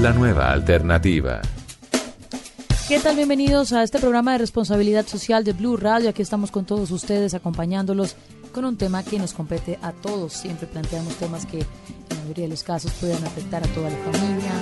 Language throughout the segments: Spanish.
La nueva alternativa. ¿Qué tal? Bienvenidos a este programa de responsabilidad social de Blue Radio. Aquí estamos con todos ustedes acompañándolos con un tema que nos compete a todos. Siempre planteamos temas que en la mayoría de los casos puedan afectar a toda la familia,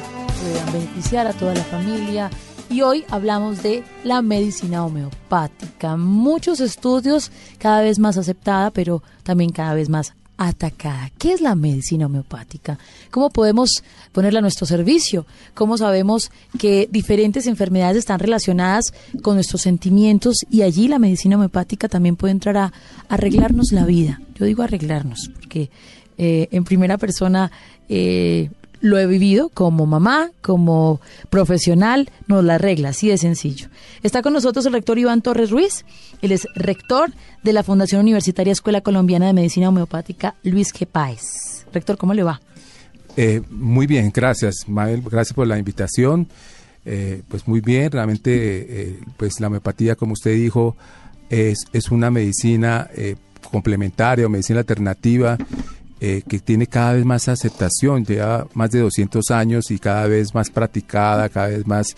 puedan beneficiar a toda la familia. Y hoy hablamos de la medicina homeopática. Muchos estudios, cada vez más aceptada, pero también cada vez más atacada. ¿Qué es la medicina homeopática? ¿Cómo podemos ponerla a nuestro servicio? ¿Cómo sabemos que diferentes enfermedades están relacionadas con nuestros sentimientos y allí la medicina homeopática también puede entrar a arreglarnos la vida? Yo digo arreglarnos porque eh, en primera persona eh, lo he vivido como mamá, como profesional, nos la arregla, así de sencillo. Está con nosotros el rector Iván Torres Ruiz, él es rector de la Fundación Universitaria Escuela Colombiana de Medicina Homeopática Luis G. Páez. Rector, ¿cómo le va? Eh, muy bien, gracias, Mabel, gracias por la invitación. Eh, pues muy bien, realmente, eh, pues la homeopatía, como usted dijo, es, es una medicina complementaria o medicina alternativa eh, que tiene cada vez más aceptación, lleva más de 200 años y cada vez más practicada, cada vez más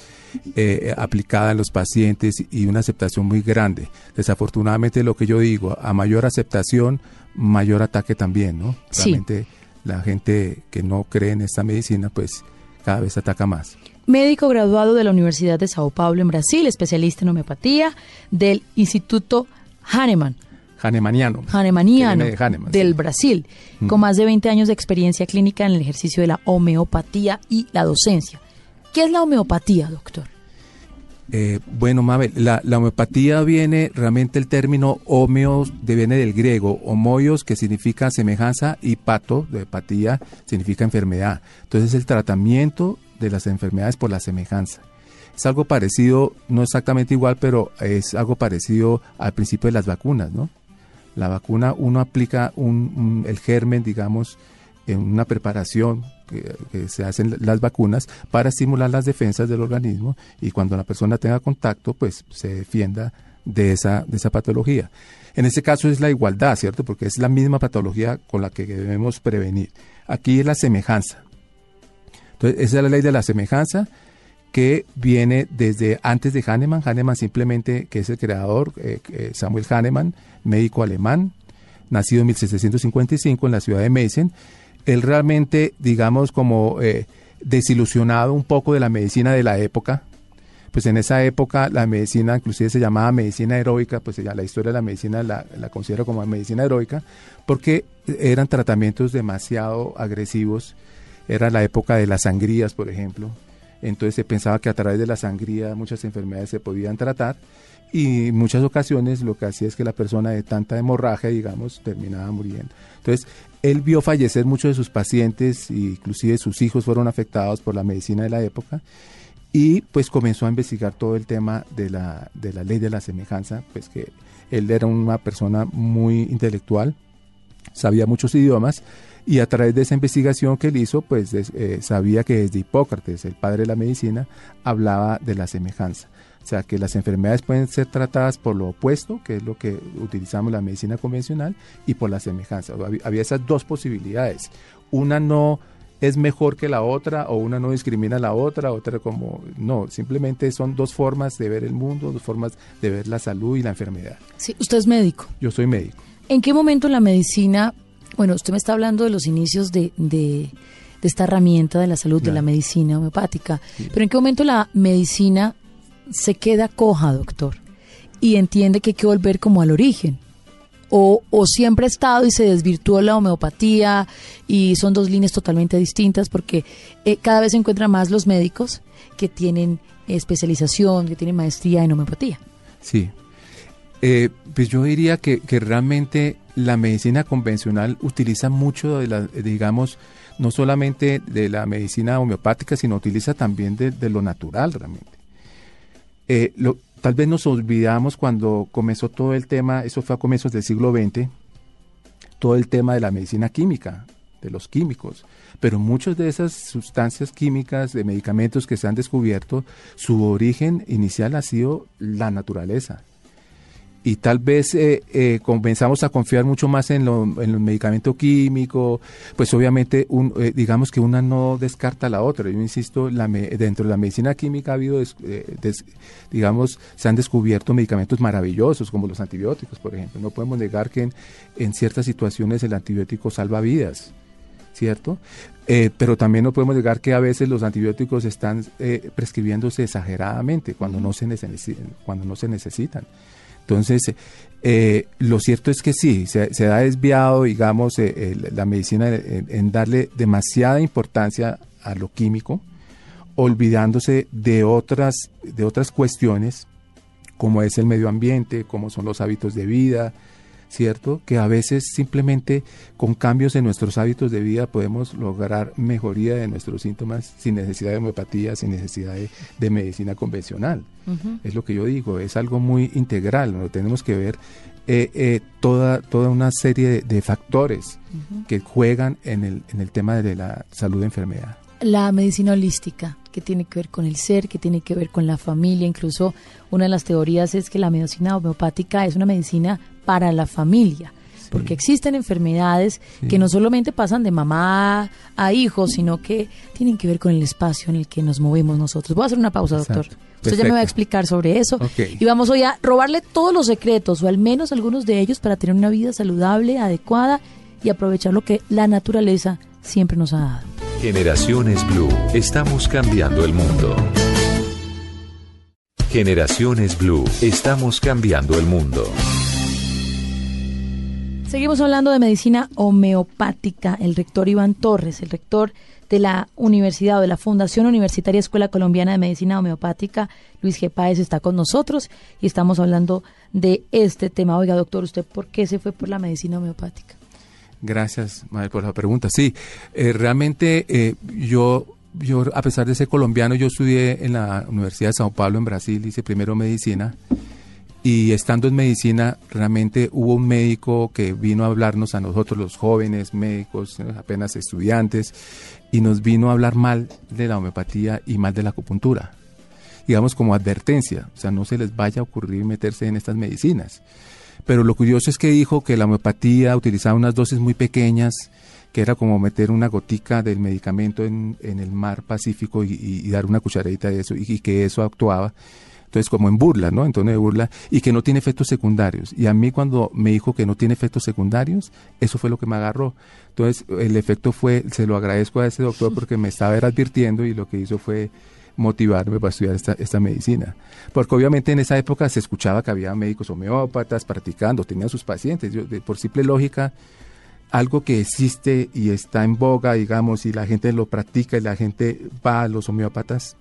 eh, aplicada en los pacientes y una aceptación muy grande. Desafortunadamente lo que yo digo, a mayor aceptación, mayor ataque también, ¿no? Realmente la gente que no cree en esta medicina, pues cada vez ataca más. Médico graduado de la Universidad de Sao Paulo en Brasil, especialista en homeopatía del Instituto Hahnemann Hahnemanniano. Hahnemanniano del Brasil, con más de 20 años de experiencia clínica en el ejercicio de la homeopatía y la docencia. ¿Qué es la homeopatía, doctor? Eh, bueno, Mabel, la, homeopatía viene, realmente el término homeos viene del griego, homoios, que significa semejanza, y pato, de hepatía, significa enfermedad. Entonces, el tratamiento de las enfermedades por la semejanza. Es algo parecido, no exactamente igual, pero es algo parecido al principio de las vacunas, ¿no? La vacuna uno aplica un, el germen, digamos, en una preparación que, se hacen las vacunas para estimular las defensas del organismo y cuando la persona tenga contacto, pues se defienda de esa, de esa patología. En este caso es la igualdad, ¿cierto? Porque es la misma patología con la que debemos prevenir. Aquí es la semejanza. Entonces, esa es la ley de la semejanza que viene desde antes de Hahnemann. Hahnemann simplemente, que es el creador, eh, eh, Samuel Hahnemann, médico alemán, nacido en 1755 en la ciudad de Meissen. Él realmente, digamos, como eh, desilusionado un poco de la medicina de la época, pues en esa época la medicina inclusive se llamaba medicina heroica, pues ya la historia de la medicina la, la considero como medicina heroica, porque eran tratamientos demasiado agresivos, era la época de las sangrías, por ejemplo, entonces se pensaba que a través de la sangría muchas enfermedades se podían tratar y en muchas ocasiones lo que hacía es que la persona de tanta hemorragia, digamos, terminaba muriendo. Entonces, él vio fallecer muchos de sus pacientes, e inclusive sus hijos fueron afectados por la medicina de la época, y pues comenzó a investigar todo el tema de la, de la ley de la semejanza, pues que él era una persona muy intelectual, sabía muchos idiomas, y a través de esa investigación que él hizo, pues eh, sabía que desde Hipócrates, el padre de la medicina, hablaba de la semejanza. O sea, que las enfermedades pueden ser tratadas por lo opuesto, que es lo que utilizamos la medicina convencional, y por la semejanza. Había esas dos posibilidades. Una no es mejor que la otra o una no discrimina a la otra, otra como no, simplemente son dos formas de ver el mundo, dos formas de ver la salud y la enfermedad. Sí, usted es médico. Yo soy médico. ¿En qué momento la medicina bueno, usted me está hablando de los inicios de, de esta herramienta de la salud, de la medicina homeopática. Pero ¿en qué momento la medicina se queda coja, doctor? Y entiende que hay que volver como al origen. O, o, siempre ha estado y se desvirtuó la homeopatía y son dos líneas totalmente distintas porque eh, cada vez se encuentran más los médicos que tienen especialización, que tienen maestría en homeopatía. Sí, eh, pues yo diría que, que, realmente la medicina convencional utiliza mucho de la, digamos, no solamente de la medicina homeopática, sino utiliza también de, de lo natural realmente. Eh, lo, tal vez nos olvidamos cuando comenzó todo el tema, eso fue a comienzos del siglo XX, todo el tema de la medicina química, de los químicos. Pero muchas de esas sustancias químicas, de medicamentos que se han descubierto, su origen inicial ha sido la naturaleza y tal vez eh, eh, comenzamos a confiar mucho más en, lo, en el medicamento químico, pues obviamente un, eh, digamos que una no descarta la otra. Yo insisto, la dentro de la medicina química ha habido, eh, des, digamos, se han descubierto medicamentos maravillosos como los antibióticos, por ejemplo. No podemos negar que en, en ciertas situaciones el antibiótico salva vidas. ¿cierto? Eh, pero también no podemos negar que a veces los antibióticos están eh, prescribiéndose exageradamente cuando no se, cuando no se necesitan. Entonces, eh, lo cierto es que sí, se, se ha desviado, digamos, eh, la medicina en, en, darle demasiada importancia a lo químico, olvidándose de otras, de otras cuestiones, como es el medio ambiente, como son los hábitos de vida, ¿cierto? Que a veces simplemente con cambios en nuestros hábitos de vida podemos lograr mejoría de nuestros síntomas sin necesidad de homeopatía, sin necesidad de, de medicina convencional. Uh -huh. Es lo que yo digo, es algo muy integral, ¿no? tenemos que ver eh, eh, toda, toda una serie de, de factores uh -huh. que juegan en el, en el tema de la salud de enfermedad. La medicina holística, que tiene que ver con el ser, que tiene que ver con la familia, incluso una de las teorías es que la medicina homeopática es una medicina para la familia. Sí. Porque existen enfermedades sí. que no solamente pasan de mamá a hijo, sino que tienen que ver con el espacio en el que nos movemos nosotros. Voy a hacer una pausa, Exacto. doctor. Usted Perfecto. ya me va a explicar sobre eso. Okay. Y vamos hoy a robarle todos los secretos, o al menos algunos de ellos, para tener una vida saludable, adecuada y aprovechar lo que la naturaleza siempre nos ha dado. Generaciones Blue. Estamos cambiando el mundo. Generaciones Blue. Estamos cambiando el mundo. Seguimos hablando de medicina homeopática. El rector Iván Torres, el rector de la Universidad o de la Fundación Universitaria Escuela Colombiana de Medicina Homeopática, Luis G. Páez, está con nosotros y estamos hablando de este tema. Oiga, doctor, ¿usted por qué se fue por la medicina homeopática? Gracias, Madre, por la pregunta. Sí, eh, realmente eh, yo, yo, a pesar de ser colombiano, yo estudié en la Universidad de Sao Paulo, en Brasil, hice primero medicina. Y estando en medicina, realmente hubo un médico que vino a hablarnos a nosotros, los jóvenes médicos, apenas estudiantes, y nos vino a hablar mal de la homeopatía y mal de la acupuntura. Digamos como advertencia, o sea, no se les vaya a ocurrir meterse en estas medicinas pero lo curioso es que dijo que la homeopatía utilizaba unas dosis muy pequeñas, que era como meter una gotica del medicamento en, en el mar Pacífico y, y, dar una cucharadita de eso, y, y, que eso actuaba. Entonces, como en burla, ¿no? En tono de burla, y que no tiene efectos secundarios. Y a mí, cuando me dijo que no tiene efectos secundarios, eso fue lo que me agarró. Entonces, el efecto fue, se lo agradezco a ese doctor porque me estaba advirtiendo y lo que hizo fue motivarme para estudiar esta, esta, medicina. Porque obviamente en esa época se escuchaba que había médicos homeópatas practicando, tenían sus pacientes. Yo, de, por simple lógica, algo que existe y está en boga, digamos, y la gente lo practica y la gente va a los homeópatas,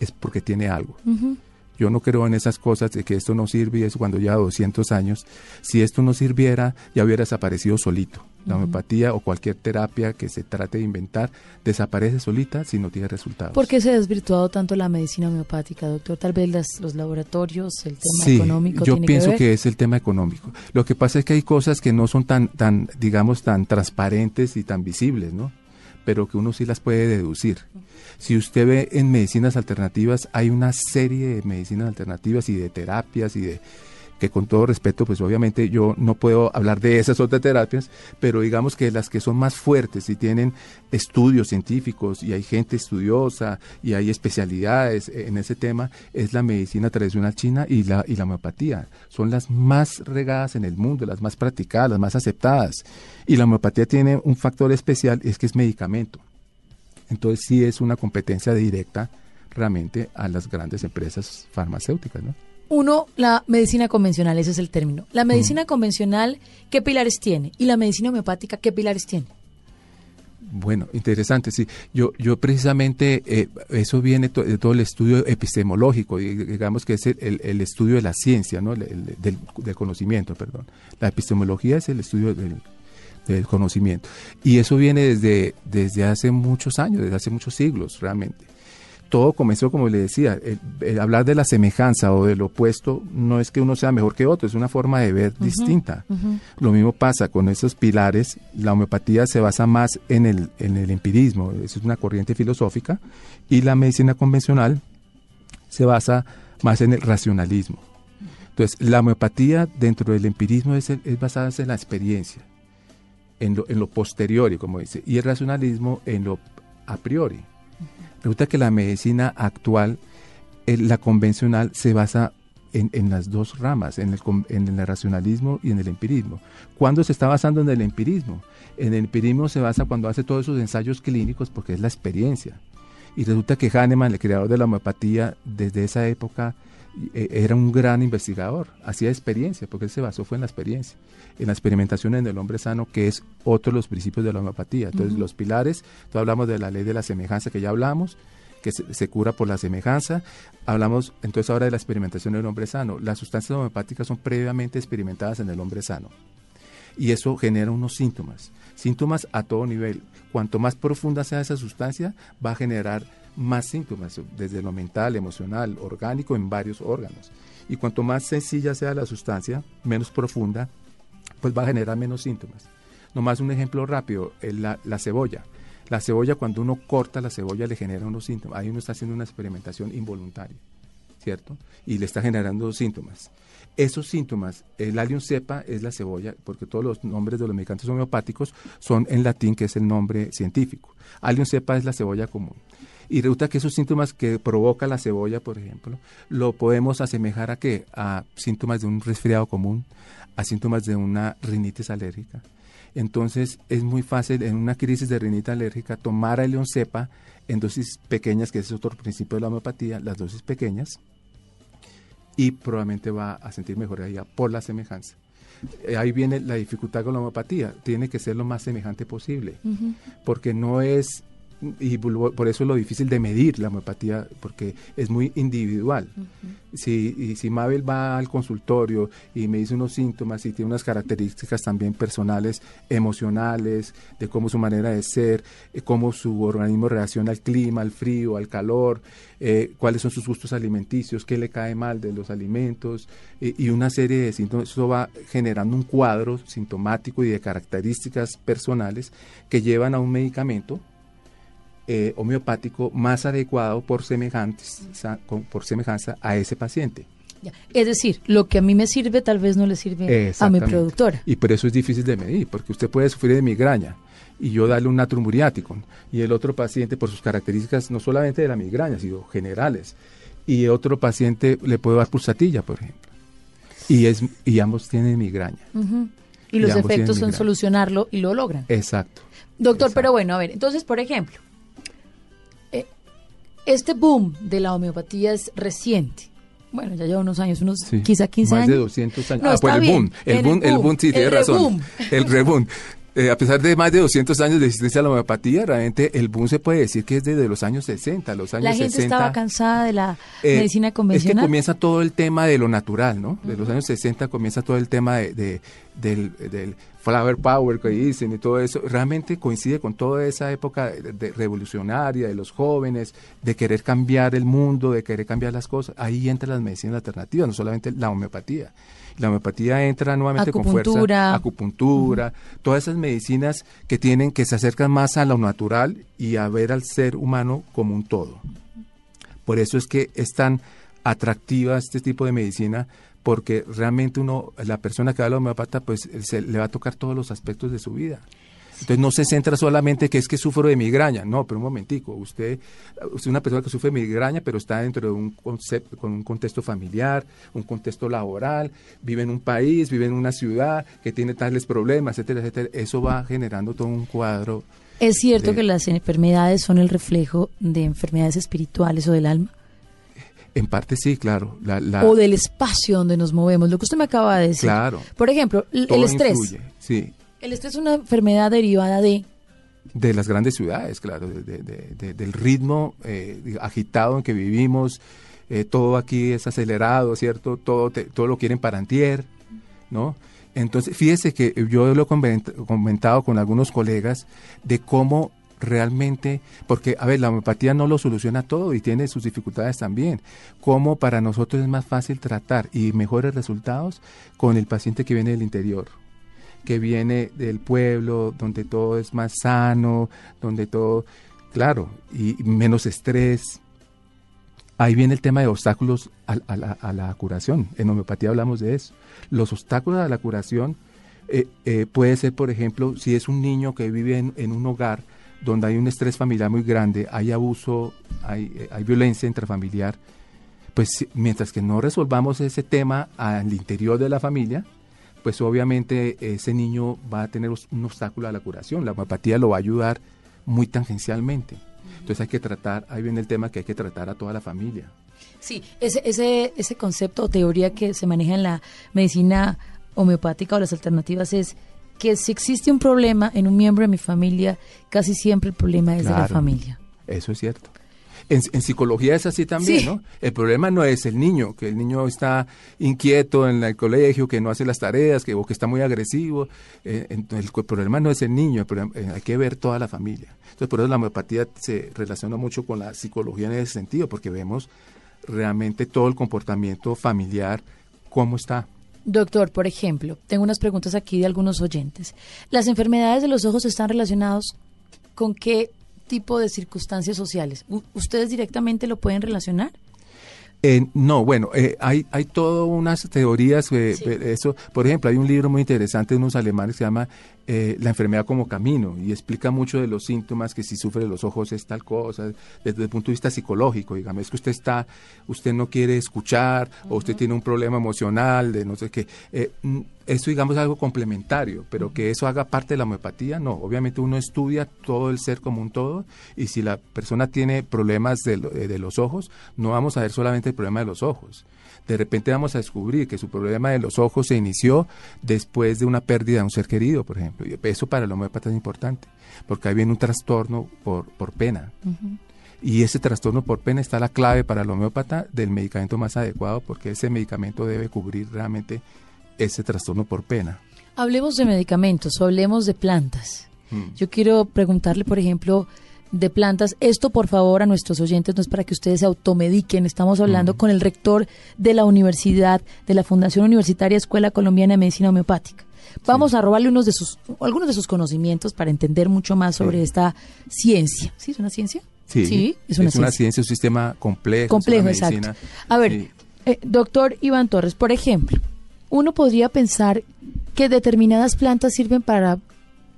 es porque tiene algo. Uh -huh. Yo no creo en esas cosas de que esto no sirve y eso cuando lleva 200 años. Si esto no sirviera, ya hubiera desaparecido solito. La homeopatía o cualquier terapia que se trate de inventar desaparece solita si no tiene resultados. ¿Por qué se ha desvirtuado tanto la medicina homeopática, doctor? Tal vez las, los laboratorios, el tema sí, económico. Yo pienso que, que, es el tema económico. Lo que pasa es que hay cosas que no son tan, tan, digamos, tan transparentes y tan visibles, ¿no? pero que uno sí las puede deducir. Si usted ve en medicinas alternativas, hay una serie de medicinas alternativas y de terapias y de que con todo respeto, pues obviamente yo no puedo hablar de esas otras terapias, pero digamos que las que son más fuertes y tienen estudios científicos y hay gente estudiosa y hay especialidades en ese tema, es la medicina tradicional china y la, y la homeopatía. Son las más regadas en el mundo, las más practicadas, las más aceptadas. Y la homeopatía tiene un factor especial, es que es medicamento. Entonces sí es una competencia directa realmente a las grandes empresas farmacéuticas, ¿no? Uno, la medicina convencional, ese es el término. La medicina convencional, ¿qué pilares tiene? Y la medicina homeopática, ¿qué pilares tiene? Bueno, interesante, sí. Yo, yo precisamente, eh, eso viene de todo el estudio epistemológico, digamos que es el, estudio de la ciencia, ¿no? del, del, conocimiento, perdón. La epistemología es el estudio del, del, conocimiento. Y eso viene desde, desde hace muchos años, desde hace muchos siglos, realmente todo comenzó, como le decía, el, hablar de la semejanza o del opuesto no es que uno sea mejor que otro, es una forma de ver distinta. Lo mismo pasa con esos pilares, la homeopatía se basa más en el, en el empirismo, es una corriente filosófica, y la medicina convencional se basa más en el racionalismo. Entonces, la homeopatía dentro del empirismo es, es basada en la experiencia, en lo, en lo posteriori, como dice, y el racionalismo en lo a priori. Resulta que la medicina actual, eh, la convencional, se basa en, las dos ramas, en el, en el racionalismo y en el empirismo. ¿Cuándo se está basando en el empirismo? En el empirismo se basa cuando hace todos esos ensayos clínicos porque es la experiencia. Y resulta que Hahnemann, el creador de la homeopatía, desde esa época era un gran investigador, hacía experiencia, porque él se basó fue en la experiencia, en la experimentación en el hombre sano, que es otro de los principios de la homeopatía. Entonces, los pilares, tú hablamos de la ley de la semejanza que ya hablamos, que se, cura por la semejanza. Hablamos entonces ahora de la experimentación en el hombre sano. Las sustancias homeopáticas son previamente experimentadas en el hombre sano. Y eso genera unos síntomas, síntomas a todo nivel. Cuanto más profunda sea esa sustancia, va a generar más síntomas, desde lo mental, emocional, orgánico, en varios órganos. Y cuanto más sencilla sea la sustancia, menos profunda, pues va a generar menos síntomas. Nomás un ejemplo rápido, la, la cebolla. La cebolla, cuando uno corta la cebolla, le genera unos síntomas. Ahí uno está haciendo una experimentación involuntaria, ¿cierto? Y le está generando síntomas. Esos síntomas, el allium cepa es la cebolla, porque todos los nombres de los medicamentos homeopáticos son en latín, que es el nombre científico. Allium cepa es la cebolla común. Y resulta que esos síntomas que provoca la cebolla, por ejemplo, lo podemos asemejar a qué? A síntomas de un resfriado común, a síntomas de una rinitis alérgica. Entonces es muy fácil en una crisis de rinitis alérgica tomar a cepa en dosis pequeñas, que es otro principio de la homeopatía, las dosis pequeñas, y probablemente va a sentir mejoría por la semejanza. Eh, ahí viene la dificultad con la homeopatía, tiene que ser lo más semejante posible, porque no es y por eso es lo difícil de medir la homeopatía, porque es muy individual. si, y si Mabel va al consultorio y me dice unos síntomas y tiene unas características también personales, emocionales, de cómo su manera de ser, eh, cómo su organismo reacciona al clima, al frío, al calor, eh, cuáles son sus gustos alimenticios, qué le cae mal de los alimentos eh, y una serie de síntomas, eso va generando un cuadro sintomático y de características personales que llevan a un medicamento eh, homeopático más adecuado por, por semejanza a ese paciente. Es decir, lo que a mí me sirve tal vez no le sirve a mi productora. Y por eso es difícil de medir, porque usted puede sufrir de migraña y yo darle un natrum y el otro paciente por sus características no solamente de la migraña, sino generales. Y otro paciente le puede dar pulsatilla, por ejemplo. Y, es, y ambos tienen migraña. Y los efectos son solucionarlo y lo logran. Exacto. Doctor, pero bueno, a ver, entonces, por ejemplo, este boom de la homeopatía es reciente. Bueno, ya lleva unos años, unos quizá 15 años. Más de 200 años. ah, pues el boom, el boom, el boom, sí, tiene razón. El reboom. Eh, a pesar de más de 200 años de existencia de la homeopatía, realmente el boom se puede decir que es desde los años 60, los años La gente estaba cansada de la eh, medicina convencional. Es que comienza todo el tema de lo natural, ¿no? De los años 60 comienza todo el tema de, del, del, flower power que dicen y todo eso. Realmente coincide con toda esa época de, revolucionaria de los jóvenes, de querer cambiar el mundo, de querer cambiar las cosas. Ahí entra las medicinas alternativas, no solamente la homeopatía. La homeopatía entra nuevamente con fuerza, acupuntura, todas esas medicinas que tienen que se acercan más a lo natural y a ver al ser humano como un todo. Por eso es que es tan atractiva este tipo de medicina porque realmente uno, la persona que va a la homeopata, pues se, le va a tocar todos los aspectos de su vida. Entonces no se centra solamente que es que sufro de migraña, no, pero un momentico, usted, usted es una persona que sufre de migraña, pero está dentro de un concepto, con un contexto familiar, un contexto laboral, vive en un país, vive en una ciudad que tiene tales problemas, etcétera, etcétera. Eso va generando todo un cuadro ¿Es cierto que las enfermedades son el reflejo de enfermedades espirituales o del alma? En parte sí, claro. O del espacio donde nos movemos, lo que usted me acaba de decir. Claro. Por ejemplo, el estrés. sí. El estrés es una enfermedad derivada de... De las grandes ciudades, claro, del ritmo eh, agitado en que vivimos, eh, todo aquí es acelerado, ¿cierto? Todo, todo lo quieren para antier, ¿no? Entonces, fíjese que yo lo he comentado con algunos colegas de cómo realmente, porque, a ver, la homeopatía no lo soluciona todo y tiene sus dificultades también. Cómo para nosotros es más fácil tratar y mejores resultados con el paciente que viene del interior, que viene del pueblo, donde todo es más sano, donde todo, claro, y menos estrés. Ahí viene el tema de obstáculos a, la, curación. En homeopatía hablamos de eso. Los obstáculos a la curación eh, eh, puede ser, por ejemplo, si es un niño que vive en un hogar donde hay un estrés familiar muy grande, hay abuso, hay, eh, hay violencia intrafamiliar, pues mientras que no resolvamos ese tema al interior de la familia, pues obviamente ese niño va a tener un obstáculo a la curación. La homeopatía lo va a ayudar muy tangencialmente. Entonces hay que tratar, ahí viene el tema que hay que tratar a toda la familia. Sí, ese, ese, ese concepto o teoría que se maneja en la medicina homeopática o las alternativas es que si existe un problema en un miembro de mi familia, casi siempre el problema es de la familia. Eso es cierto. En, psicología es así también, ¿no? El problema no es el niño, que el niño está inquieto en el colegio, que no hace las tareas, que, o que está muy agresivo. Eh, el, problema no es el niño, eh, hay que ver toda la familia. Entonces, por eso la homeopatía se relaciona mucho con la psicología en ese sentido, porque vemos realmente todo el comportamiento familiar, cómo está. Doctor, por ejemplo, tengo unas preguntas aquí de algunos oyentes. ¿Las enfermedades de los ojos están relacionadas con qué tipo de circunstancias sociales? ¿Ustedes directamente lo pueden relacionar? Eh, no, bueno, eh, hay, hay todas unas teorías, eh, eso, por ejemplo, hay un libro muy interesante de unos alemanes que se llama La enfermedad como camino y explica mucho de los síntomas, que si sufre los ojos es tal cosa, desde el punto de vista psicológico, digamos, es que usted está, usted no quiere escuchar o usted tiene un problema emocional de no sé qué eso digamos es algo complementario, pero que eso haga parte de la homeopatía, no. Obviamente uno estudia todo el ser como un todo y si la persona tiene problemas de, eh, de, los ojos, no vamos a ver solamente el problema de los ojos. De repente vamos a descubrir que su problema de los ojos se inició después de una pérdida de un ser querido, por ejemplo. Y eso para el homeopata es importante, porque ahí viene un trastorno por, por pena. Y ese trastorno por pena está la clave para el homeópata del medicamento más adecuado, porque ese medicamento debe cubrir realmente ese trastorno por pena. Hablemos de medicamentos o hablemos de plantas. Mm. Yo quiero preguntarle, por ejemplo, de plantas. Esto, por favor, a nuestros oyentes no es para que ustedes se automediquen. Estamos hablando con el rector de la universidad, de la Fundación Universitaria Escuela Colombiana de Medicina Homeopática. Vamos a robarle unos de sus, algunos de sus conocimientos para entender mucho más sobre esta ciencia. ¿Sí es una ciencia? Sí, es una, ciencia. un sistema complejo. Complejo, exacto. A ver, eh, doctor Iván Torres, por ejemplo, uno podría pensar que determinadas plantas sirven para,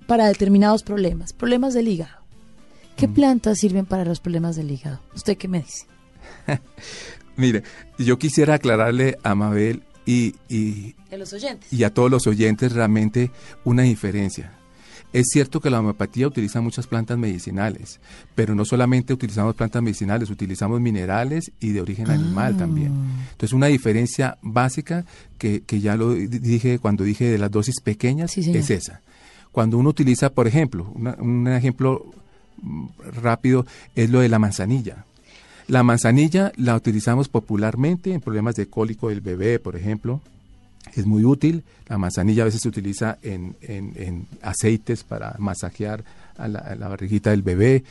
para determinados problemas, problemas del hígado. ¿Qué mm. plantas sirven para los problemas del hígado? ¿Usted qué me dice? Mire, yo quisiera aclararle a Mabel y, y, y a todos los oyentes realmente una diferencia. Es cierto que la homeopatía utiliza muchas plantas medicinales, pero no solamente utilizamos plantas medicinales, utilizamos minerales y de origen animal ah. también. Entonces, una diferencia básica que, que, ya lo dije cuando dije de las dosis pequeñas es esa. Cuando uno utiliza, por ejemplo, un ejemplo rápido es lo de la manzanilla. La manzanilla la utilizamos popularmente en problemas de cólico del bebé, por ejemplo, es muy útil. La manzanilla a veces se utiliza en, en, aceites para masajear a la, a la, barriguita del bebé.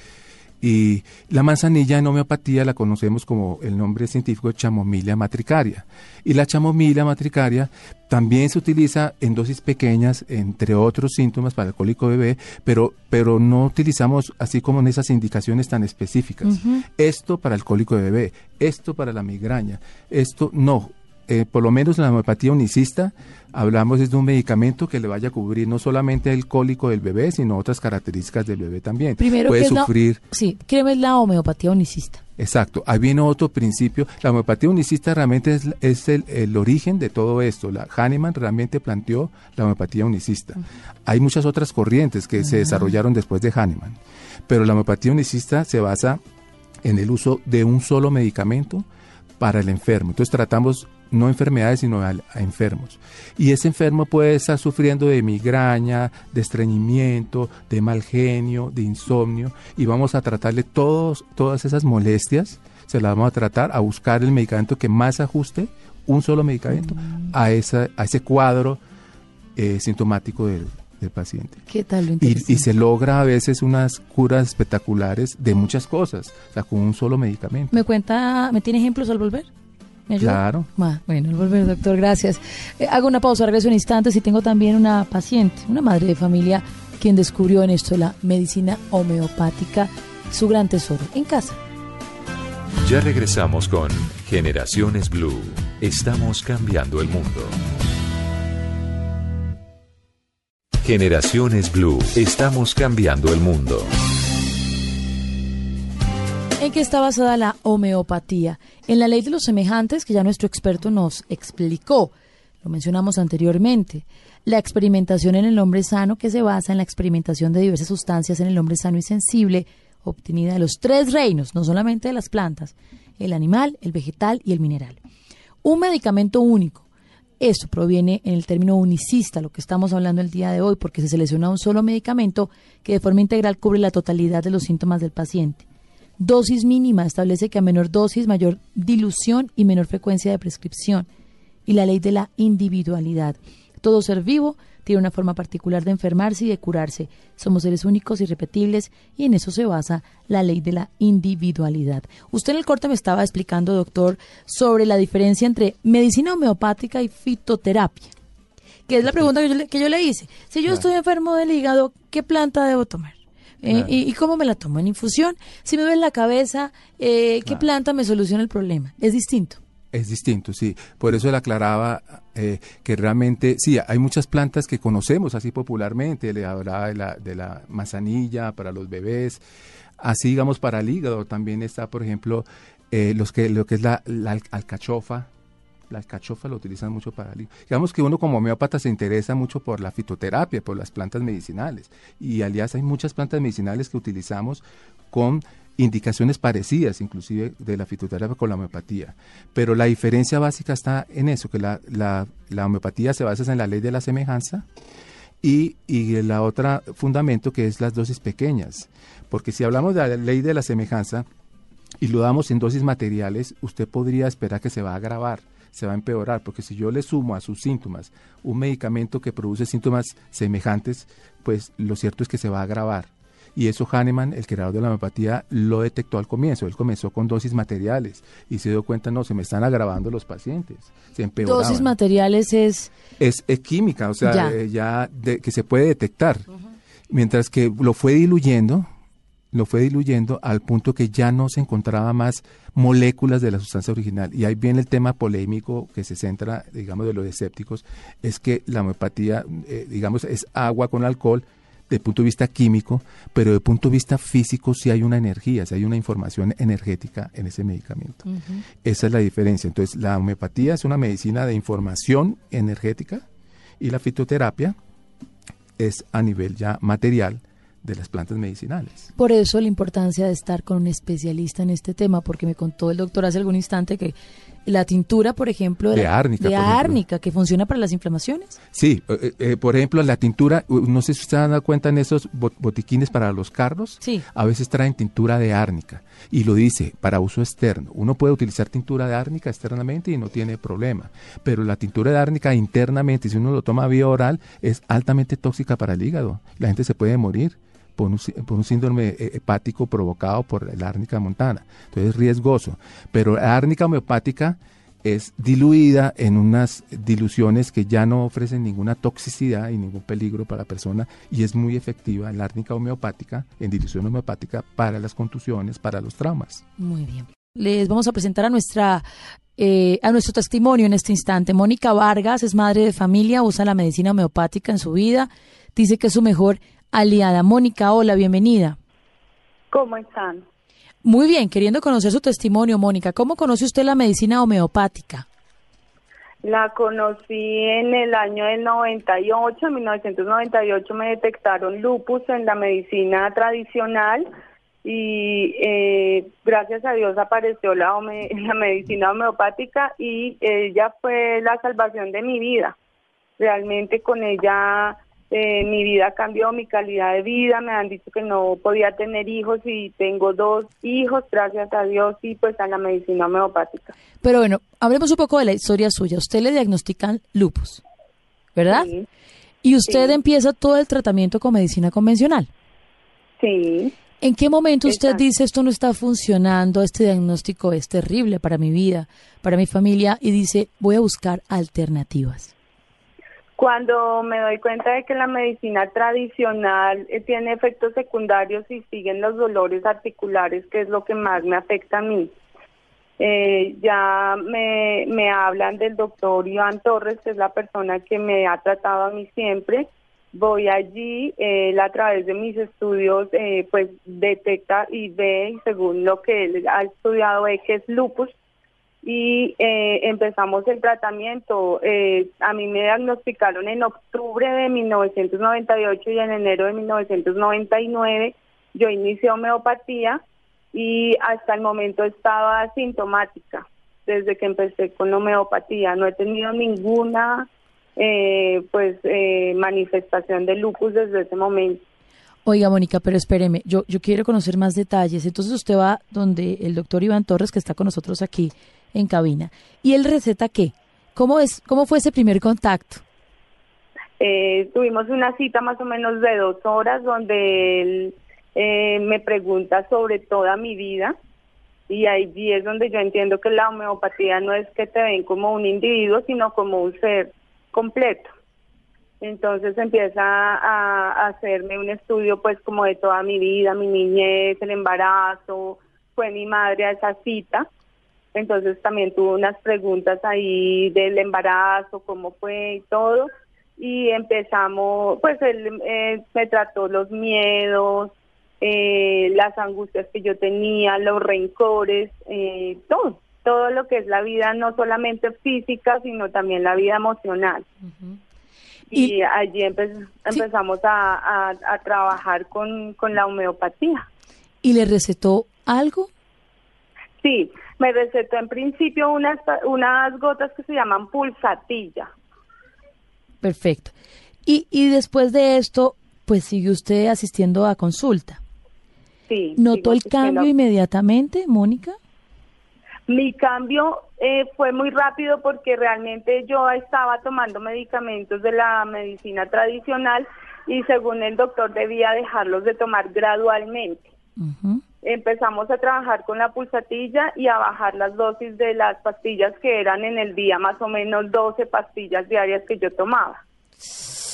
Y la manzanilla en homeopatía la conocemos como el nombre científico chamomilia matricaria. Y la chamomilia matricaria también se utiliza en dosis pequeñas, entre otros síntomas para el cólico bebé, pero, pero no utilizamos así como en esas indicaciones tan específicas. Esto para el cólico bebé, esto para la migraña, esto no eh, por lo menos la homeopatía unicista, hablamos de un medicamento que le vaya a cubrir no solamente el cólico del bebé, sino otras características del bebé también. Primero, Puede ¿qué es la- sufrir. sí, ¿qué es la homeopatía unicista? Exacto, ahí viene otro principio. La homeopatía unicista realmente es, es el, el origen de todo esto. La Hahnemann realmente planteó la homeopatía unicista. Hay muchas otras corrientes que se desarrollaron después de Hahnemann, pero la homeopatía unicista se basa en el uso de un solo medicamento para el enfermo. Entonces tratamos no enfermedades, sino a, a enfermos. Y ese enfermo puede estar sufriendo de migraña, de estreñimiento, de mal genio, de insomnio, y vamos a tratarle todos, todas esas molestias, se las vamos a tratar, a buscar el medicamento que más ajuste, un solo medicamento, a, esa, a ese cuadro eh, sintomático del, del paciente. ¿Qué tal Y, y se logra a veces unas curas espectaculares de muchas cosas, o sea, con un solo medicamento. ¿Me cuenta, me tiene ejemplos al volver? ¿Me ayuda? Claro. Ah, bueno, al volver, doctor, gracias. Eh, hago una pausa, regreso en instantes y tengo también una paciente, una madre de familia, quien descubrió en esto la medicina homeopática su gran tesoro en casa. Ya regresamos con Generaciones Blue. Estamos cambiando el mundo. Generaciones Blue. Estamos cambiando el mundo. ¿En qué está basada la homeopatía? En la ley de los semejantes que ya nuestro experto nos explicó. Lo mencionamos anteriormente. La experimentación en el hombre sano que se basa en la experimentación de diversas sustancias en el hombre sano y sensible obtenida de los tres reinos, no solamente de las plantas, el animal, el vegetal y el mineral. Un medicamento único. Esto proviene en el término unicista, lo que estamos hablando el día de hoy, porque se selecciona un solo medicamento que de forma integral cubre la totalidad de los síntomas del paciente. Dosis mínima establece que a menor dosis, mayor dilución y menor frecuencia de prescripción. Y la ley de la individualidad. Todo ser vivo tiene una forma particular de enfermarse y de curarse. Somos seres únicos y repetibles y en eso se basa la ley de la individualidad. Usted en el corte me estaba explicando, doctor, sobre la diferencia entre medicina homeopática y fitoterapia. Que es la pregunta que yo le, que yo le hice. Si yo Claro. estoy enfermo del hígado, ¿qué planta debo tomar? Eh, y, ¿Y cómo me la tomo? ¿En infusión? Si me duele la cabeza, eh, ¿qué Claro. planta me soluciona el problema? Es distinto. Es distinto, sí. Por eso le aclaraba eh, que realmente, sí, hay muchas plantas que conocemos así popularmente. Le hablaba de la, de la manzanilla para los bebés. Así, digamos, para el hígado también está, por ejemplo, eh, los que, lo que es la, la al- alcachofa. La alcachofa lo utilizan mucho para. Digamos que uno como homeópata se interesa mucho por la fitoterapia, por las plantas medicinales. Y aliás hay muchas plantas medicinales que utilizamos con indicaciones parecidas, inclusive de la fitoterapia con la homeopatía. Pero la diferencia básica está en eso, que la, la, la homeopatía se basa en la ley de la semejanza y, y la otra fundamento que es las dosis pequeñas. Porque si hablamos de la ley de la semejanza y lo damos en dosis materiales, usted podría esperar que se va a agravar, se va a empeorar, porque si yo le sumo a sus síntomas un medicamento que produce síntomas semejantes, pues lo cierto es que se va a agravar. Y eso Hahnemann, el creador de la homeopatía, lo detectó al comienzo. Él comenzó con dosis materiales y se dio cuenta, no, se me están agravando los pacientes, se empeoraban. Dosis materiales es... es, es química, o sea, Ya. eh, ya de- que se puede detectar. Mientras que lo fue diluyendo, lo fue diluyendo al punto que ya no se encontraba más moléculas de la sustancia original. Y ahí viene el tema polémico que se centra, digamos, de los escépticos, es que la homeopatía, eh, digamos, es agua con alcohol desde el punto de vista químico, pero desde el punto de vista físico sí hay una energía, sí hay una información energética en ese medicamento. Esa es la diferencia. Entonces, la homeopatía es una medicina de información energética y la fitoterapia es a nivel ya material de las plantas medicinales. Por eso la importancia de estar con un especialista en este tema, porque me contó el doctor hace algún instante que la tintura, por ejemplo, De la- árnica, de árnica, que funciona para las inflamaciones. Sí, eh, eh, por ejemplo, la tintura, no sé si ustedes han dado cuenta en esos bot- botiquines para los carros, Sí. a veces traen tintura de árnica y lo dice para uso externo. Uno puede utilizar tintura de árnica externamente y no tiene problema, pero la tintura de árnica internamente, si uno lo toma vía oral, es altamente tóxica para el hígado. La gente se puede morir por un, síndrome eh, hepático provocado por la árnica montana. Entonces es riesgoso. Pero la árnica homeopática es diluida en unas diluciones que ya no ofrecen ninguna toxicidad y ningún peligro para la persona y es muy efectiva la árnica homeopática, en dilución homeopática, para las contusiones, para los traumas. Muy bien. Les vamos a presentar a nuestra eh, a nuestro testimonio en este instante. Mónica Vargas es madre de familia, usa la medicina homeopática en su vida, dice que es su mejor aliada. Mónica, hola, bienvenida. ¿Cómo están? Muy bien, queriendo conocer su testimonio, Mónica, ¿cómo conoce usted la medicina homeopática? La conocí en el año del 98, en 1998 me detectaron lupus en la medicina tradicional y eh, gracias a Dios apareció la, la medicina homeopática y ella fue la salvación de mi vida. Realmente con ella eh, mi vida cambió, mi calidad de vida, me han dicho que no podía tener hijos y tengo dos hijos, gracias a Dios y pues a la medicina homeopática. Pero bueno, hablemos un poco de la historia suya. Usted le diagnostican lupus, ¿verdad? Sí. Y usted Sí. empieza todo el tratamiento con medicina convencional. Sí. ¿En qué momento usted Exacto. dice esto no está funcionando, este diagnóstico es terrible para mi vida, para mi familia y dice voy a buscar alternativas? Cuando me doy cuenta de que la medicina tradicional eh, tiene efectos secundarios y siguen los dolores articulares, que es lo que más me afecta a mí. Eh, ya me, me hablan del doctor Iván Torres, que es la persona que me ha tratado a mí siempre. Voy allí, él a través de mis estudios, eh, pues detecta y ve, según lo que él ha estudiado, ve que es lupus y eh, empezamos el tratamiento. Eh, a mí me diagnosticaron en octubre de 1998 y en enero de 1999 yo inicié homeopatía y hasta el momento estaba asintomática desde que empecé con homeopatía. No he tenido ninguna eh, pues eh, manifestación de lupus desde ese momento. Oiga, Mónica, pero espéreme, yo, yo quiero conocer más detalles. Entonces usted va donde el doctor Iván Torres, que está con nosotros aquí en cabina, y él receta qué? ¿Cómo, es, cómo fue ese primer contacto? Eh, tuvimos una cita más o menos de dos horas donde él eh, me pregunta sobre toda mi vida y allí es donde yo entiendo que la homeopatía no es que te ven como un individuo, sino como un ser completo. Entonces empieza a, a hacerme un estudio pues como de toda mi vida, mi niñez, el embarazo, fue mi madre a esa cita. Entonces también tuvo unas preguntas ahí del embarazo, cómo fue y todo. Y empezamos, pues él eh, me trató los miedos, eh, las angustias que yo tenía, los rencores, eh, todo, todo lo que es la vida, no solamente física, sino también la vida emocional. Y, Y- allí empe- empezamos a, a- a trabajar con, con la homeopatía. ¿Y le recetó algo? Sí, me recetó en principio unas, unas gotas que se llaman pulsatilla. Perfecto. Y, y después de esto, pues sigue usted asistiendo a consulta. Sí. ¿Notó el cambio inmediatamente, Mónica? Mi cambio eh, fue muy rápido porque realmente yo estaba tomando medicamentos de la medicina tradicional y según el doctor debía dejarlos de tomar gradualmente. Empezamos a trabajar con la pulsatilla y a bajar las dosis de las pastillas que eran en el día, más o menos 12 pastillas diarias que yo tomaba.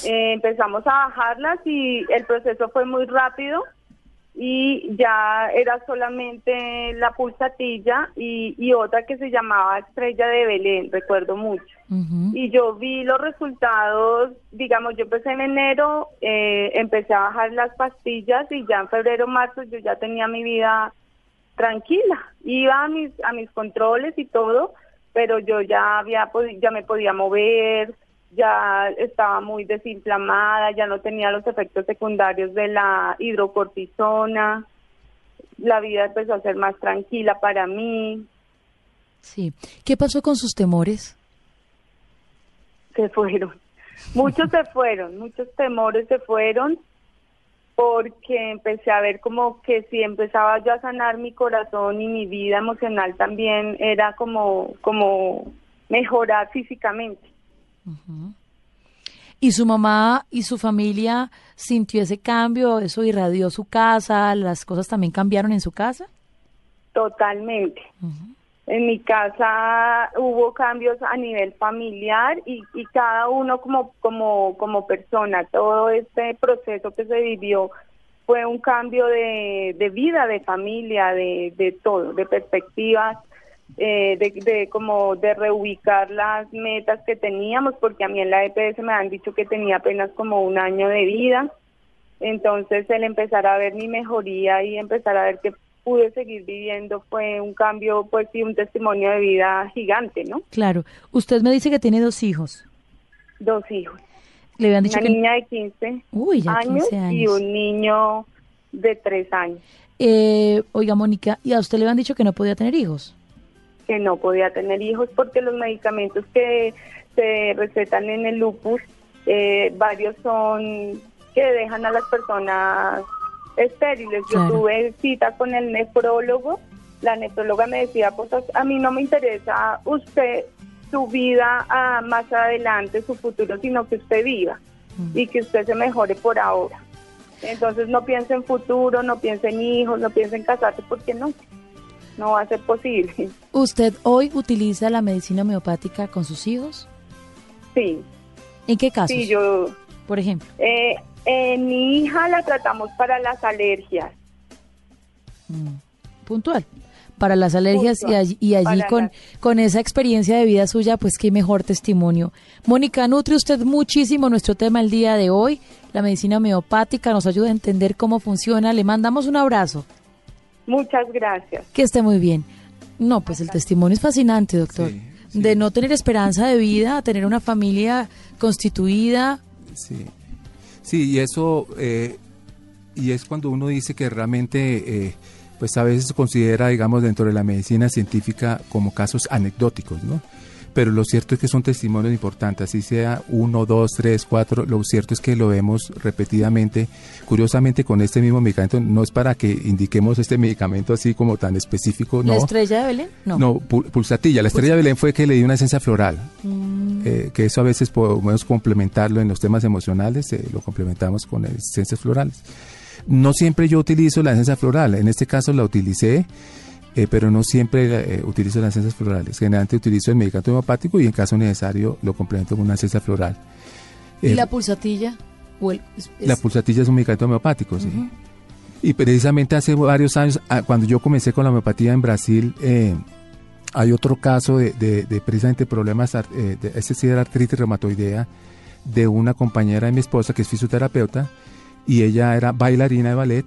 Eh, empezamos a bajarlas y el proceso fue muy rápido y ya era solamente la pulsatilla y, y otra que se llamaba Estrella de Belén, recuerdo mucho. Y yo vi los resultados, digamos, yo empecé en enero, eh, empecé a bajar las pastillas y ya en febrero, marzo yo ya tenía mi vida tranquila. Iba a mis, a mis controles y todo, pero yo ya había ya me podía mover, ya estaba muy desinflamada, ya no tenía los efectos secundarios de la hidrocortisona. La vida empezó a ser más tranquila para mí. Sí. ¿Qué pasó con sus temores? se fueron. Muchos se fueron, muchos temores se fueron porque empecé a ver como que si empezaba yo a sanar mi corazón y mi vida emocional también era como como mejorar físicamente. ¿Y su mamá y su familia sintió ese cambio? ¿Eso irradió su casa? ¿Las cosas también cambiaron en su casa? Totalmente. En mi casa hubo cambios a nivel familiar y, y cada uno como, como, como persona, todo este proceso que se vivió fue un cambio de, de vida, de familia, de, de todo, de perspectivas. Eh, de, de como de reubicar las metas que teníamos, porque a mí en la EPS me han dicho que tenía apenas como un año de vida. Entonces el empezar a ver mi mejoría y empezar a ver que pude seguir viviendo fue un cambio, pues y un testimonio de vida gigante, ¿no? Claro. Usted me dice que tiene dos hijos. Dos hijos. Le habían dicho Una que... niña de 15, Uy, ya años, 15 y un niño de 3 años Eh, oiga, Mónica, ¿y a usted le habían dicho que no podía tener hijos? Que no podía tener hijos porque los medicamentos que se recetan en el lupus, eh, varios son que dejan a las personas estériles. Claro. Yo tuve cita con el nefrólogo, la nefróloga me decía, pues a mí no me interesa usted su vida ah, más adelante, su futuro, sino que usted viva y que usted se mejore por ahora. Entonces no piense en futuro, no piense en hijos, no piense en casarse, porque no, no va a ser posible. ¿Usted hoy utiliza la medicina homeopática con sus hijos? Sí, ¿En qué casos? sí, yo, Por ejemplo. eh, eh, mi hija la tratamos para las alergias. Mm, puntual. Para las alergias y allí, y allí con, con esa experiencia de vida suya, pues qué mejor testimonio. Mónica, nutre usted muchísimo nuestro tema el día de hoy. La medicina homeopática nos ayuda a entender cómo funciona. Le mandamos un abrazo. Muchas gracias. Que esté muy bien. No, pues el testimonio es fascinante, doctor. Sí, sí. De no tener esperanza de vida, a tener una familia constituida. Sí, sí y eso, eh, y es cuando uno dice que realmente, eh, pues a veces se considera, digamos, dentro de la medicina científica como casos anecdóticos, ¿no? Pero lo cierto es que son testimonios importantes, así sea uno, dos, tres, cuatro, lo cierto es que lo vemos repetidamente. Curiosamente con este mismo medicamento, no es para que indiquemos este medicamento así como tan específico, ¿La estrella de Belén? No. No, pu- pulsatilla. La estrella de Belén fue que le di una esencia floral. Mm, Eh, que eso a veces podemos complementarlo en los temas emocionales, eh, lo complementamos con esencias florales. No siempre yo utilizo la esencia floral, en este caso la utilicé, eh, pero no siempre eh, utilizo las esencias florales. Generalmente utilizo el medicamento homeopático y en caso necesario lo complemento con una esencia floral. ¿Y Eh, la pulsatilla? O el- es- la pulsatilla es un medicamento homeopático, sí. Y precisamente hace varios años, ah, cuando yo comencé con la homeopatía en Brasil, hay otro caso de, de- de precisamente problemas, de, ese sí era artritis reumatoidea, de una compañera de mi esposa que es fisioterapeuta y ella era bailarina de ballet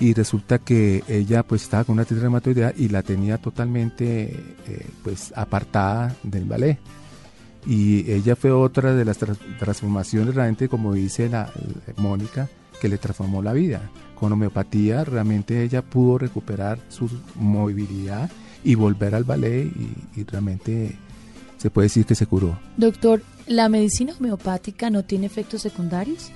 y resulta que ella pues estaba con una artritis reumatoidea y la tenía totalmente eh, pues apartada del ballet. Y ella fue otra de las tras- transformaciones realmente como dice la, la Mónica que le transformó la vida. Con homeopatía realmente ella pudo recuperar su movilidad y volver al ballet y, y realmente se puede decir que se curó. Doctor, ¿la medicina homeopática no tiene efectos secundarios?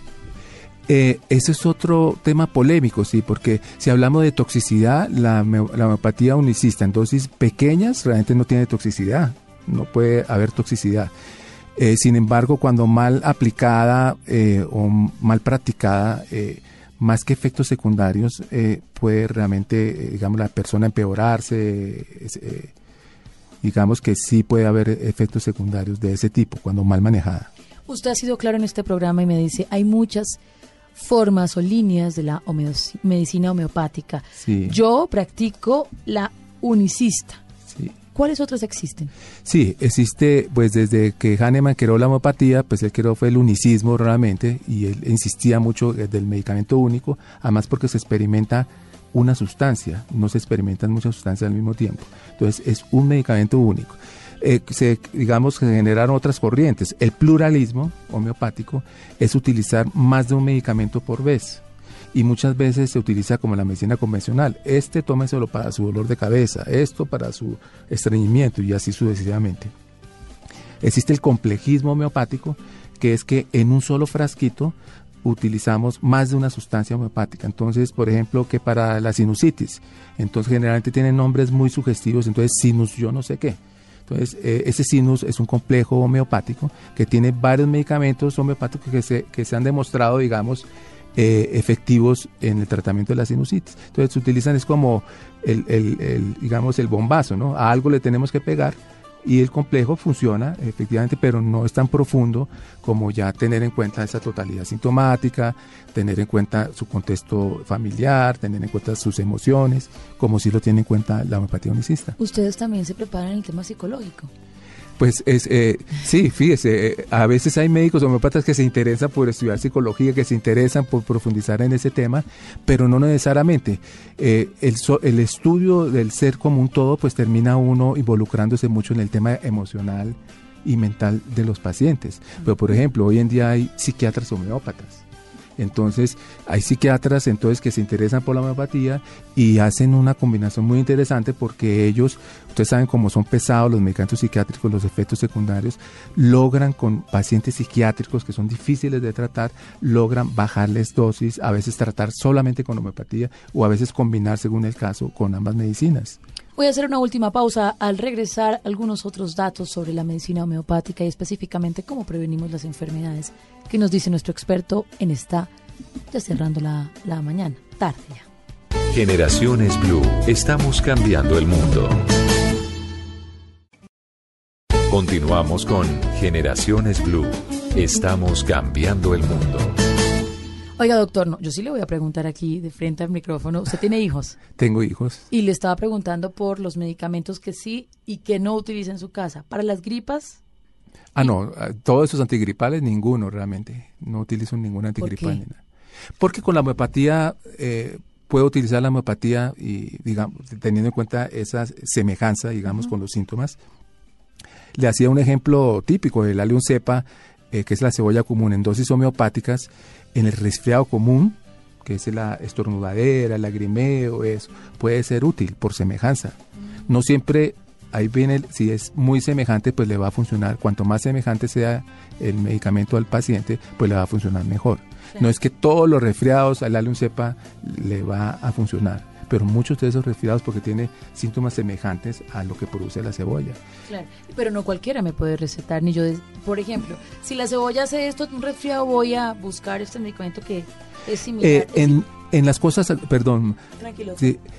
Eh, ese es otro tema polémico, sí, porque si hablamos de toxicidad, la, la homeopatía unicista en dosis pequeñas realmente no tiene toxicidad, no puede haber toxicidad. Eh, sin embargo, cuando mal aplicada eh, o mal practicada, eh, más que efectos secundarios, puede realmente, digamos, la persona empeorarse. digamos que sí puede haber efectos secundarios de ese tipo cuando mal manejada. Usted ha sido claro en este programa y me dice, hay muchas formas o líneas de la medicina homeopática. Sí. Yo practico la unicista. Sí. ¿Cuáles otras existen? Sí, existe, pues desde que Hahnemann creó la homeopatía, pues él creó fue el unicismo realmente y él insistía mucho eh, del medicamento único, además porque se experimenta una sustancia, no se experimentan muchas sustancias al mismo tiempo. Entonces es un medicamento único. Eh, se, digamos que se generaron otras corrientes. El pluralismo homeopático es utilizar más de un medicamento por vez y muchas veces se utiliza como la medicina convencional. Este tómeselo para su dolor de cabeza, esto para su estreñimiento y así sucesivamente. Existe el complejismo homeopático, que es que en un solo frasquito utilizamos más de una sustancia homeopática. Entonces, por ejemplo, que para la sinusitis, entonces generalmente tienen nombres muy sugestivos, entonces sinus yo no sé qué. Entonces, eh, ese sinus es un complejo homeopático que tiene varios medicamentos homeopáticos que se, que se han demostrado, digamos, eh, efectivos en el tratamiento de la sinusitis. Entonces, se utilizan, es como el, el- el, digamos, el bombazo, ¿no? A algo le tenemos que pegar y el complejo funciona efectivamente, pero no es tan profundo como ya tener en cuenta esa totalidad sintomática, tener en cuenta su contexto familiar, tener en cuenta sus emociones, como si lo tiene en cuenta la homeopatía unicista. Ustedes también se preparan en el tema psicológico. Pues es, eh, sí, fíjese, eh, a veces hay médicos homeópatas que se interesan por estudiar psicología, que se interesan por profundizar en ese tema, pero no necesariamente. Eh, el, el estudio del ser como un todo, pues termina uno involucrándose mucho en el tema emocional y mental de los pacientes. Pero, por ejemplo, hoy en día hay psiquiatras homeópatas entonces, hay psiquiatras entonces que se interesan por la homeopatía y hacen una combinación muy interesante porque ellos, ustedes saben cómo son pesados los medicamentos psiquiátricos, los efectos secundarios, logran con pacientes psiquiátricos que son difíciles de tratar, logran bajarles dosis, a veces tratar solamente con homeopatía o a veces combinar según el caso con ambas medicinas. Voy a hacer una última pausa. Al regresar, algunos otros datos sobre la medicina homeopática y específicamente cómo prevenimos las enfermedades que nos dice nuestro experto en esta, ya cerrando la, la mañana, tarde ya. Generaciones Blue, estamos cambiando el mundo. Continuamos con Generaciones Blue, estamos cambiando el mundo. Oiga, doctor, no, yo sí le voy a preguntar aquí de frente al micrófono. ¿Usted tiene hijos? Tengo hijos. Y le estaba preguntando por los medicamentos que sí y que no utiliza en su casa. ¿Para las gripas? Ah, no, ah, todos esos antigripales, ninguno realmente. No utilizo ningún antigripal. Porque con la homeopatía, eh, puedo utilizar la homeopatía y, digamos, teniendo en cuenta esa semejanza, digamos, con los síntomas. Le hacía un ejemplo típico, el Allium cepa, eh, que es la cebolla común en dosis homeopáticas, en el resfriado común, que es la estornudadera, el lagrimeo, eso, puede ser útil por semejanza. No siempre ahí viene, si es muy semejante, pues le va a funcionar. Cuanto más semejante sea el medicamento al paciente, pues le va a funcionar mejor. No es que todos los resfriados al un cepa le va a funcionar, pero muchos de esos resfriados porque tiene síntomas semejantes a lo que produce la cebolla. Claro, pero no cualquiera me puede recetar, ni yo, por ejemplo, si la cebolla hace esto, un resfriado, voy a buscar este medicamento que es similar. Eh, en, en las cosas, perdón,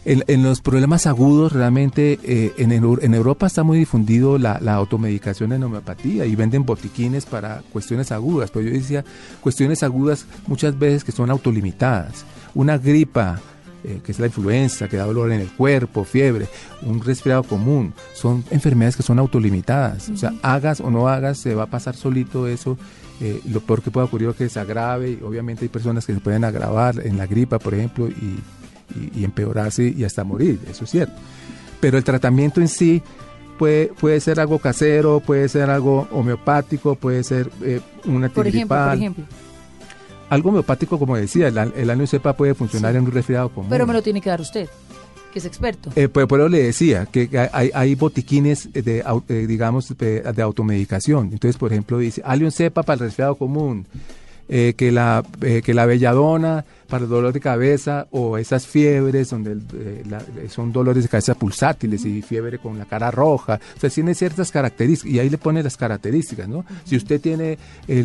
en, los problemas agudos realmente eh, en, en, Europa está muy difundido la, automedicación en homeopatía y venden botiquines para cuestiones agudas, pero yo decía cuestiones agudas muchas veces que son autolimitadas. Una gripa, eh, que es la influenza, que da dolor en el cuerpo, fiebre, un resfriado común, son enfermedades que son autolimitadas. O sea, hagas o no hagas, se va a pasar solito eso eh, lo peor que puede ocurrir es que se agrave y obviamente hay personas que se pueden agravar en la gripa, por ejemplo, y, empeorarse y hasta morir, eso es cierto. Pero el tratamiento en sí puede, puede ser algo casero, puede ser algo homeopático, puede ser eh, una por ejemplo, por ejemplo. Algo homeopático, como decía, el, el año cepa puede funcionar en un resfriado común. Pero me lo tiene que dar usted que es experto. Eh, pues por eso le decía que hay, hay botiquines de, eh, digamos, de, automedicación. Entonces, por ejemplo, dice, un cepa para el resfriado común, eh, que, la, eh, que la belladona para el dolor de cabeza o esas fiebres donde son dolores de cabeza pulsátiles y fiebre con la cara roja. O sea, tiene ciertas características y ahí le pone las características, ¿no? Si usted tiene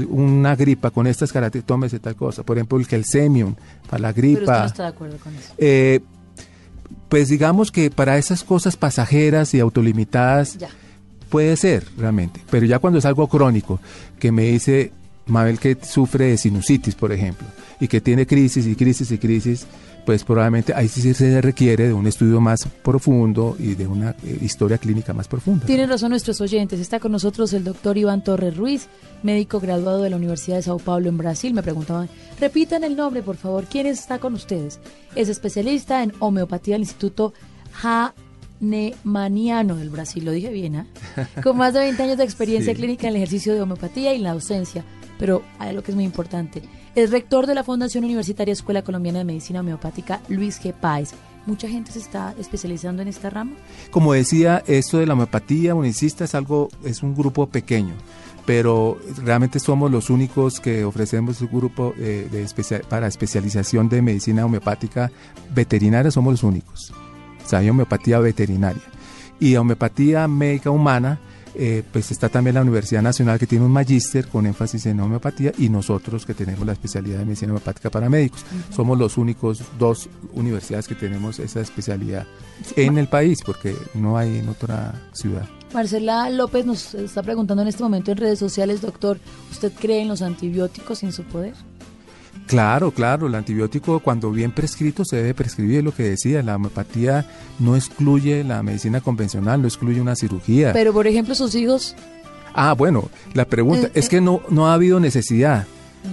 una gripa con estas características, tómese tal cosa. Por ejemplo, el Kelsemium para la gripa. Pero no está de acuerdo con eso. Pues digamos que para esas cosas pasajeras y autolimitadas puede ser realmente, pero ya cuando es algo crónico, que me dice Mabel que sufre de sinusitis, por ejemplo, y que tiene crisis y crisis y crisis, pues probablemente ahí sí se requiere de un estudio más profundo y de una eh, historia clínica más profunda. Tienen razón nuestros oyentes. Está con nosotros el doctor Iván Torres Ruiz, médico graduado de la Universidad de Sao Paulo en Brasil. Me preguntaban, repitan el nombre, por favor. ¿Quién está con ustedes? Es especialista en homeopatía del Instituto Hahnemanniano del Brasil. Lo dije bien, ¿ah? Con más de 20 años de experiencia clínica en el ejercicio de homeopatía y en la docencia. Pero hay algo que es muy importante es rector de la Fundación Universitaria Escuela Colombiana de Medicina Homeopática, Luis G. Páez. ¿Mucha gente se está especializando en esta rama? Como decía, esto de la homeopatía unicista es algo, es un grupo pequeño pero realmente somos los únicos que ofrecemos un grupo eh, de para especialización de medicina homeopática veterinaria, somos los únicos. O sea, hay homeopatía veterinaria. Y homeopatía médica humana, eh, pues está también la Universidad Nacional que tiene un magíster con énfasis en homeopatía y nosotros que tenemos la especialidad de medicina homeopática para médicos. Somos los únicos dos universidades que tenemos esa especialidad en el país porque no hay en otra ciudad. Marcela López nos está preguntando en este momento en redes sociales, doctor, ¿usted cree en los antibióticos sin su poder? Claro, claro, el antibiótico cuando bien prescrito se debe prescribir, lo que decía, la homeopatía no excluye la medicina convencional, no excluye una cirugía. Pero por ejemplo sus hijos... Ah, bueno, la pregunta Eh, es eh. que no, no ha habido necesidad.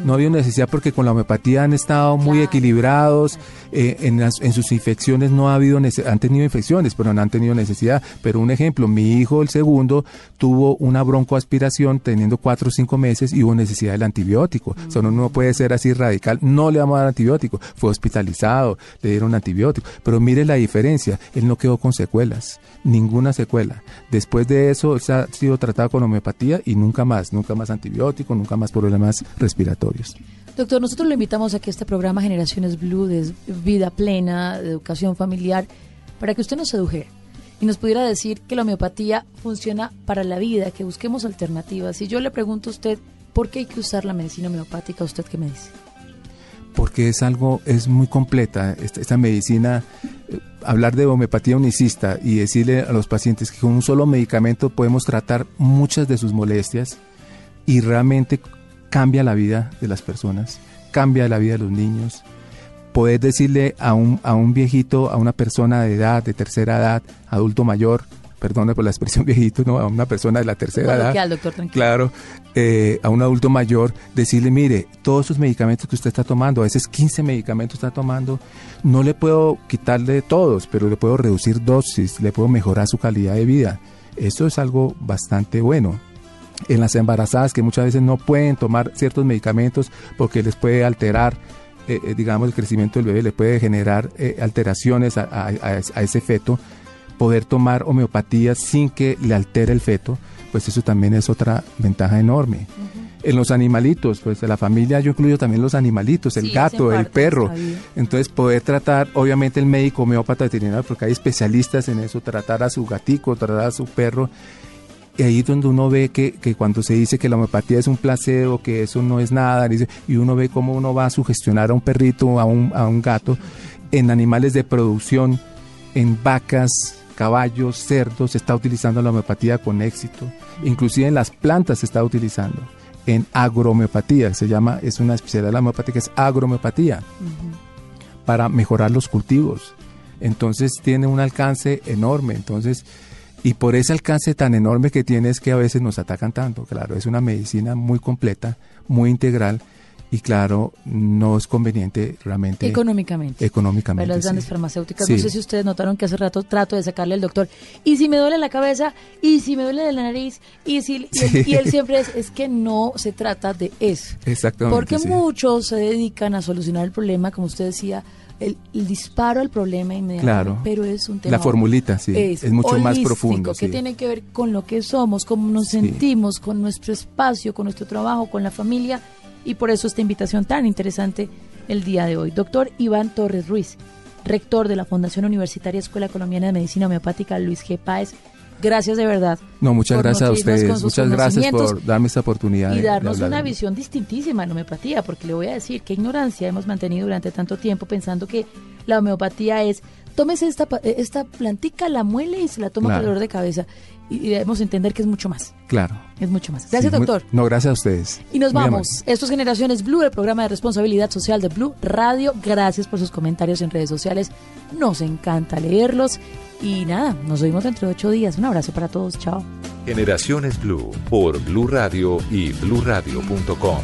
No ha habido necesidad porque con la homeopatía han estado muy equilibrados, eh, en, las- en sus infecciones no ha habido, han tenido infecciones, pero no han tenido necesidad. Pero un ejemplo, mi hijo, el segundo, tuvo una broncoaspiración teniendo cuatro o cinco meses y hubo necesidad del antibiótico. O sea, uno no puede ser así radical, no le vamos a dar antibiótico, fue hospitalizado, le dieron antibiótico. Pero mire la diferencia, él no quedó con secuelas, ninguna secuela. Después de eso, se ha sido tratado con homeopatía y nunca más, nunca más antibiótico, nunca más problemas respiratorios. Doctor, nosotros lo invitamos a que este programa Generaciones Blue de vida plena, de educación familiar, para que usted nos sedujera y nos pudiera decir que la homeopatía funciona para la vida, que busquemos alternativas. Si yo le pregunto a usted por qué hay que usar la medicina homeopática, ¿usted qué me dice? porque es algo, es muy completa esta, esta medicina. eh, hablar de homeopatía unicista y decirle a los pacientes que con un solo medicamento podemos tratar muchas de sus molestias y realmente cambia la vida de las personas, cambia la vida de los niños. Poder decirle a un, a un viejito, a una persona de edad, de tercera edad, adulto mayor, perdone por la expresión viejito, no, a una persona de la tercera edad. Doctor. Claro, eh, a un adulto mayor, decirle, mire, todos esos medicamentos que usted está tomando, a veces 15 medicamentos está tomando, no le puedo quitarle todos, pero le puedo reducir dosis, le puedo mejorar su calidad de vida. Eso es algo bastante bueno. En las embarazadas que muchas veces no pueden tomar ciertos medicamentos porque les puede alterar, eh, eh, digamos, el crecimiento del bebé, le puede generar eh, alteraciones a, a- a- a ese feto, poder tomar homeopatía sin que le altere el feto, pues eso también es otra ventaja enorme. En los animalitos, pues de la familia yo incluyo también los animalitos, el Sí, gato, el perro. Entonces poder tratar, obviamente el médico homeópata veterinario, porque hay especialistas en eso, tratar a su gatico, tratar a su perro. Y ahí es donde uno ve que, que cuando se dice que la homeopatía es un placebo, que eso no es nada, y uno ve cómo uno va a sugestionar a un perrito, a un, a un gato, en animales de producción, en vacas, caballos, cerdos, se está utilizando la homeopatía con éxito. Inclusive en las plantas se está utilizando. En agrohomeopatía, se llama, es una especialidad de la homeopatía que es agrohomeopatía, para mejorar los cultivos. Entonces tiene un alcance enorme. Entonces, y por ese alcance tan enorme que tiene es que a veces nos atacan tanto. Claro, es una medicina muy completa, muy integral y claro, no es conveniente realmente Económicamente. económicamente. Para las sí. grandes farmacéuticas. Sí. No sé si ustedes notaron que hace rato trato de sacarle al doctor. Y si me duele la cabeza, y si me duele la nariz, y si y él, Sí. y él siempre es, es que no se trata de eso. Exactamente. Porque muchos se dedican a solucionar el problema, como usted decía, el, el disparo al problema inmediato. Claro. Pero es un tema. La formulita, sí, es, mucho más holístico, profundo. Que sí. tiene que ver con lo que somos, cómo nos Sí. sentimos, con nuestro espacio, con nuestro trabajo, con la familia. Y por eso esta invitación tan interesante el día de hoy. Doctor Iván Torres Ruiz, rector de la Fundación Universitaria Escuela Colombiana de Medicina Homeopática Luis G. Páez. Gracias de verdad. No, muchas gracias a ustedes. Muchas gracias por darme esta oportunidad. de- y de darnos una de- visión distintísima en homeopatía, porque le voy a decir qué ignorancia hemos mantenido durante tanto tiempo pensando que la homeopatía es tómese esta, eh, esta plantica, la muele y se la toma Claro. por dolor de cabeza. Y, debemos entender que es mucho más, Claro. es mucho más. Gracias, Sí, muy- doctor. no, gracias a ustedes. Y nos Muy vamos. amable. Esto es Generaciones Blue, el programa de responsabilidad social de Blue Radio. Gracias por sus comentarios en redes sociales. Nos encanta leerlos. Y nada, nos vemos dentro de ocho días. Un abrazo para todos. Chao. Generaciones Blue por Blue Radio y bluradio.com.